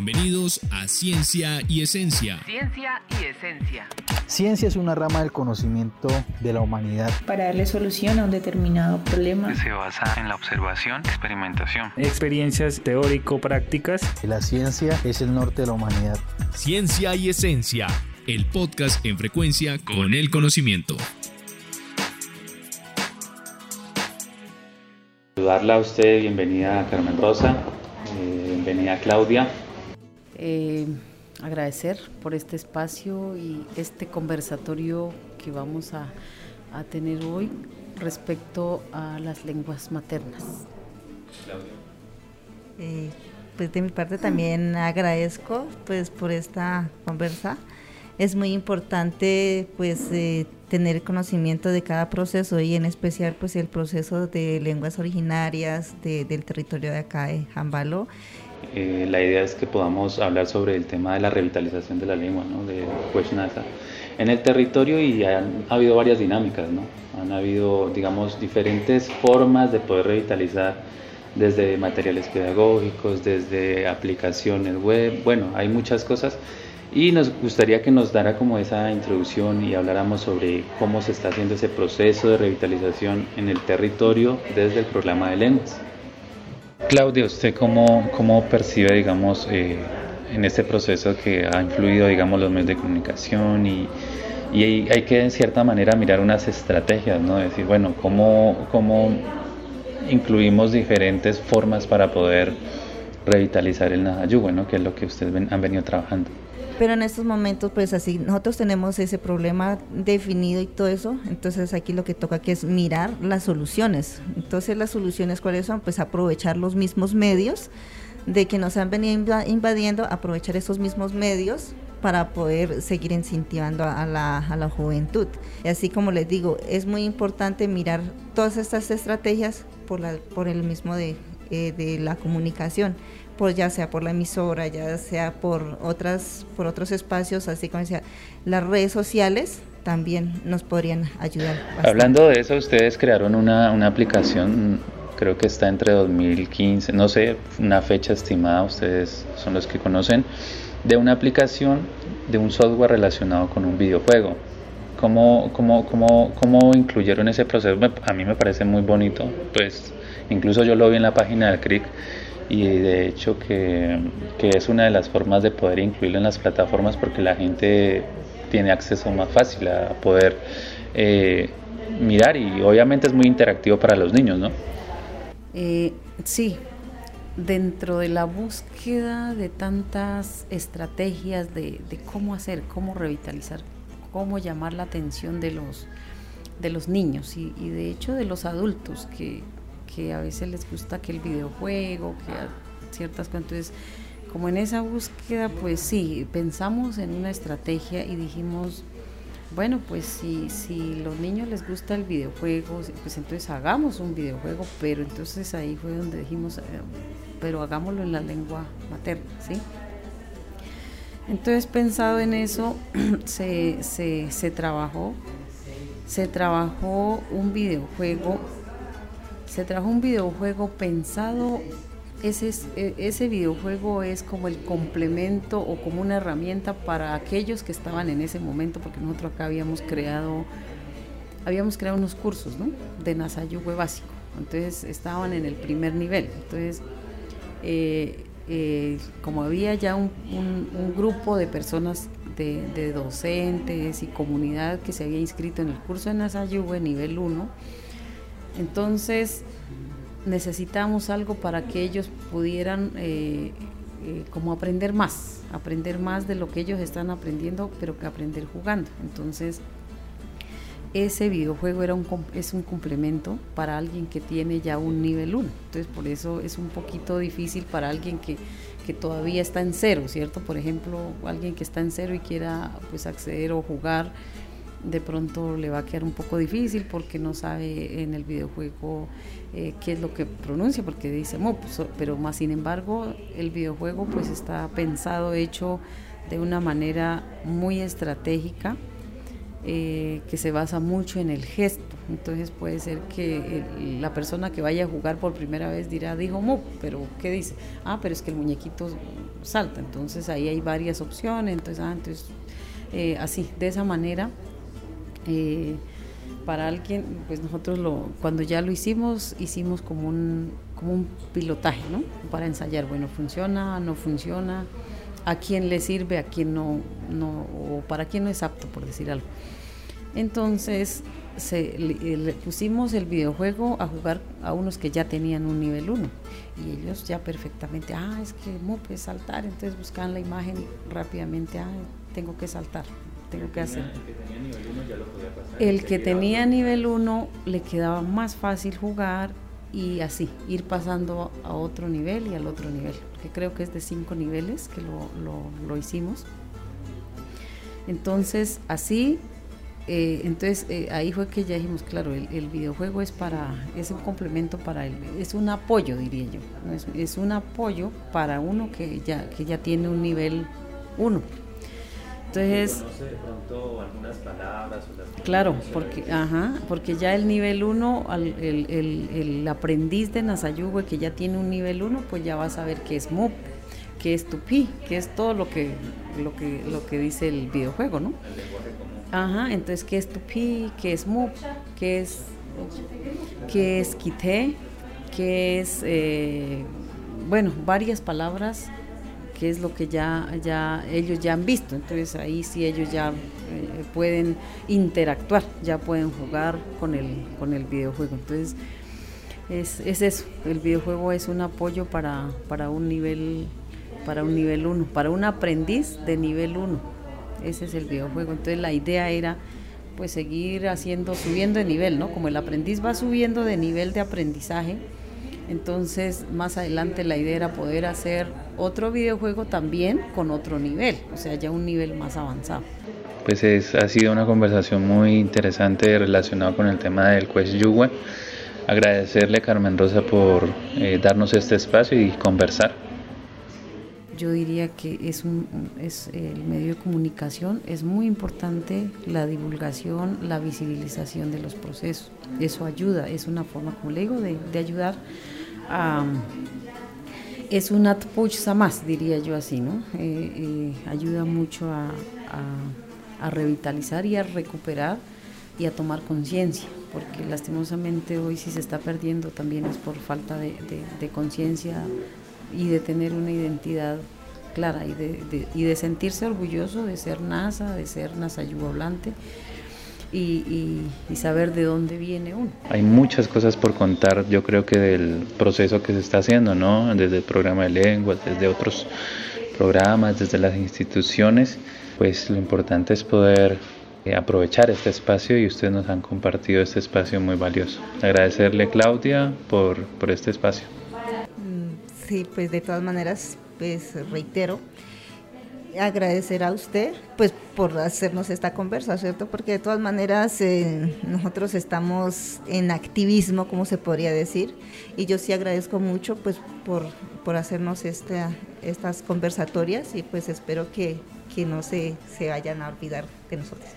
Bienvenidos a Ciencia y Esencia. Ciencia y Esencia. Ciencia es una rama del conocimiento de la humanidad. Para darle solución a un determinado problema. Se basa en la observación, experimentación. Experiencias teórico-prácticas. La ciencia es el norte de la humanidad. Ciencia y Esencia, el podcast en frecuencia con el conocimiento. Saludarla a usted, bienvenida a Carmen Rosa, eh, bienvenida Claudia. Eh, agradecer por este espacio y este conversatorio que vamos a, a tener hoy respecto a las lenguas maternas. Claudia. Eh, pues de mi parte también agradezco pues por esta conversa. Es muy importante pues eh, tener conocimiento de cada proceso y en especial pues el proceso de lenguas originarias de, del territorio de acá de Jambalo eh, la idea es que podamos hablar sobre el tema de la revitalización de la lengua, ¿no? de Hueshnasa, en el territorio y han ha habido varias dinámicas, ¿no? han habido, digamos, diferentes formas de poder revitalizar desde materiales pedagógicos, desde aplicaciones web, bueno, hay muchas cosas y nos gustaría que nos dara como esa introducción y habláramos sobre cómo se está haciendo ese proceso de revitalización en el territorio desde el programa de lenguas. Claudia, ¿usted cómo, cómo percibe, digamos, eh, en este proceso que ha influido, digamos, los medios de comunicación y, y hay, que, en cierta manera, mirar unas estrategias, ¿no? Decir, bueno, ¿cómo, cómo incluimos diferentes formas para poder revitalizar el Nahayuwe, ¿no? Que es lo que ustedes ven, han venido trabajando. Pero en estos momentos, pues así, nosotros tenemos ese problema definido y todo eso, entonces aquí lo que toca que es mirar las soluciones. Entonces las soluciones cuáles son? Pues aprovechar los mismos medios de que nos han venido invadiendo, aprovechar esos mismos medios para poder seguir incentivando a la, a la juventud. Y así como les digo, es muy importante mirar todas estas estrategias por, la, por el mismo de, eh, de la comunicación pues ya sea por la emisora, ya sea por otras, por otros espacios, así como decía, las redes sociales también nos podrían ayudar. Bastante. Hablando de eso, ustedes crearon una, una aplicación, creo que está entre 2015, no sé, una fecha estimada, ustedes son los que conocen, de una aplicación de un software relacionado con un videojuego. ¿Cómo, cómo, cómo, cómo incluyeron ese proceso? A mí me parece muy bonito, pues incluso yo lo vi en la página del CRIC y de hecho que, que, es una de las formas de poder incluirlo en las plataformas porque la gente tiene acceso más fácil a poder eh, mirar y obviamente es muy interactivo para los niños, ¿no? Eh, sí, dentro de la búsqueda de tantas estrategias de, de, cómo hacer, cómo revitalizar, cómo llamar la atención de los, de los niños y, y de hecho de los adultos que, que a veces les gusta que el videojuego, que ciertas cosas. Entonces, como en esa búsqueda, pues sí, pensamos en una estrategia y dijimos, bueno, pues si, si los niños les gusta el videojuego, pues entonces hagamos un videojuego, pero entonces ahí fue donde dijimos, pero hagámoslo en la lengua materna, ¿sí? Entonces pensado en eso, se, se, se trabajó, se trabajó un videojuego se trajo un videojuego pensado, ese, ese videojuego es como el complemento o como una herramienta para aquellos que estaban en ese momento, porque nosotros acá habíamos creado, habíamos creado unos cursos ¿no? de Nasayugue básico, entonces estaban en el primer nivel, entonces eh, eh, como había ya un, grupo de personas de, docentes y comunidad que se había inscrito en el curso de Nasayugue nivel 1, entonces necesitamos algo para que ellos pudieran eh, eh, como aprender más, aprender más de lo que ellos están aprendiendo, pero que aprender jugando. Entonces ese videojuego era un, es un complemento para alguien que tiene ya un nivel 1. Entonces por eso es un poquito difícil para alguien que, que todavía está en cero, ¿cierto? Por ejemplo, alguien que está en cero y quiera pues acceder o jugar de pronto le va a quedar un poco difícil porque no sabe en el videojuego eh, qué es lo que pronuncia, porque dice Mo, pues, pero más sin embargo el videojuego pues está pensado, hecho de una manera muy estratégica, eh, que se basa mucho en el gesto. Entonces puede ser que la persona que vaya a jugar por primera vez dirá, dijo Mo, pero ¿qué dice? Ah, pero es que el muñequito salta. Entonces ahí hay varias opciones, entonces, ah, entonces eh, así, de esa manera. Eh, para alguien, pues nosotros lo, cuando ya lo hicimos, hicimos como un, como un pilotaje, ¿no? Para ensayar, bueno, funciona, no funciona, a quién le sirve, a quién no, no o para quién no es apto, por decir algo. Entonces, le, pusimos el videojuego a jugar a unos que ya tenían un nivel 1 y ellos ya perfectamente, ah, es que puedes saltar, entonces buscan la imagen rápidamente, ah, tengo que saltar, tengo que hacer. El que tenía nivel 1 le quedaba más fácil jugar y así, ir pasando a otro nivel y al otro nivel, que creo que es de cinco niveles que lo, lo, lo hicimos. Entonces, así eh, entonces eh, ahí fue que ya dijimos, claro, el, videojuego es para, es un complemento para él, es un apoyo, diría yo, es, un apoyo para uno que ya, que ya tiene un nivel 1. Entonces, claro, porque, ajá, porque ya el nivel 1, el, el, el, aprendiz de Nasayugüe que ya tiene un nivel 1, pues ya va a saber qué es MOOC, qué es Tupi, qué es todo lo que, lo que, lo que dice el videojuego, ¿no? Ajá, entonces, ¿qué es tupi? ¿Qué es mup? ¿Qué es, qué es quité? ¿Qué es, eh, bueno, varias palabras, que es lo que ya, ya ellos ya han visto. Entonces, ahí sí ellos ya eh, pueden interactuar, ya pueden jugar con el, con el videojuego. Entonces, es, es eso, el videojuego es un apoyo para, para un nivel para un nivel 1, para un aprendiz de nivel 1 ese es el videojuego. Entonces la idea era pues seguir haciendo, subiendo de nivel, ¿no? Como el aprendiz va subiendo de nivel de aprendizaje, entonces más adelante la idea era poder hacer otro videojuego también con otro nivel, o sea, ya un nivel más avanzado. Pues es, ha sido una conversación muy interesante relacionada con el tema del Quest Yuwe. Agradecerle a Carmen Rosa por eh, darnos este espacio y conversar yo diría que es, un, es el medio de comunicación, es muy importante la divulgación, la visibilización de los procesos. Eso ayuda, es una forma, como le digo, de, ayudar a... Es un push más, diría yo así, ¿no? Eh, eh, ayuda mucho a, revitalizar y a recuperar y a tomar conciencia, porque lastimosamente hoy si se está perdiendo también es por falta de, de conciencia y de tener una identidad clara y de, y de sentirse orgulloso de ser NASA, de ser NASA hablante y, y, saber de dónde viene uno. Hay muchas cosas por contar, yo creo que del proceso que se está haciendo, ¿no? Desde el programa de lenguas, desde otros programas, desde las instituciones, pues lo importante es poder eh, aprovechar este espacio y ustedes nos han compartido este espacio muy valioso. Agradecerle Claudia por, por este espacio. Sí, pues de todas maneras, pues reitero, agradecer a usted pues por hacernos esta conversa, ¿cierto? Porque de todas maneras eh, nosotros estamos en activismo, como se podría decir, y yo sí agradezco mucho pues por, por hacernos esta, estas conversatorias y pues espero que, que no se, se vayan a olvidar de nosotros.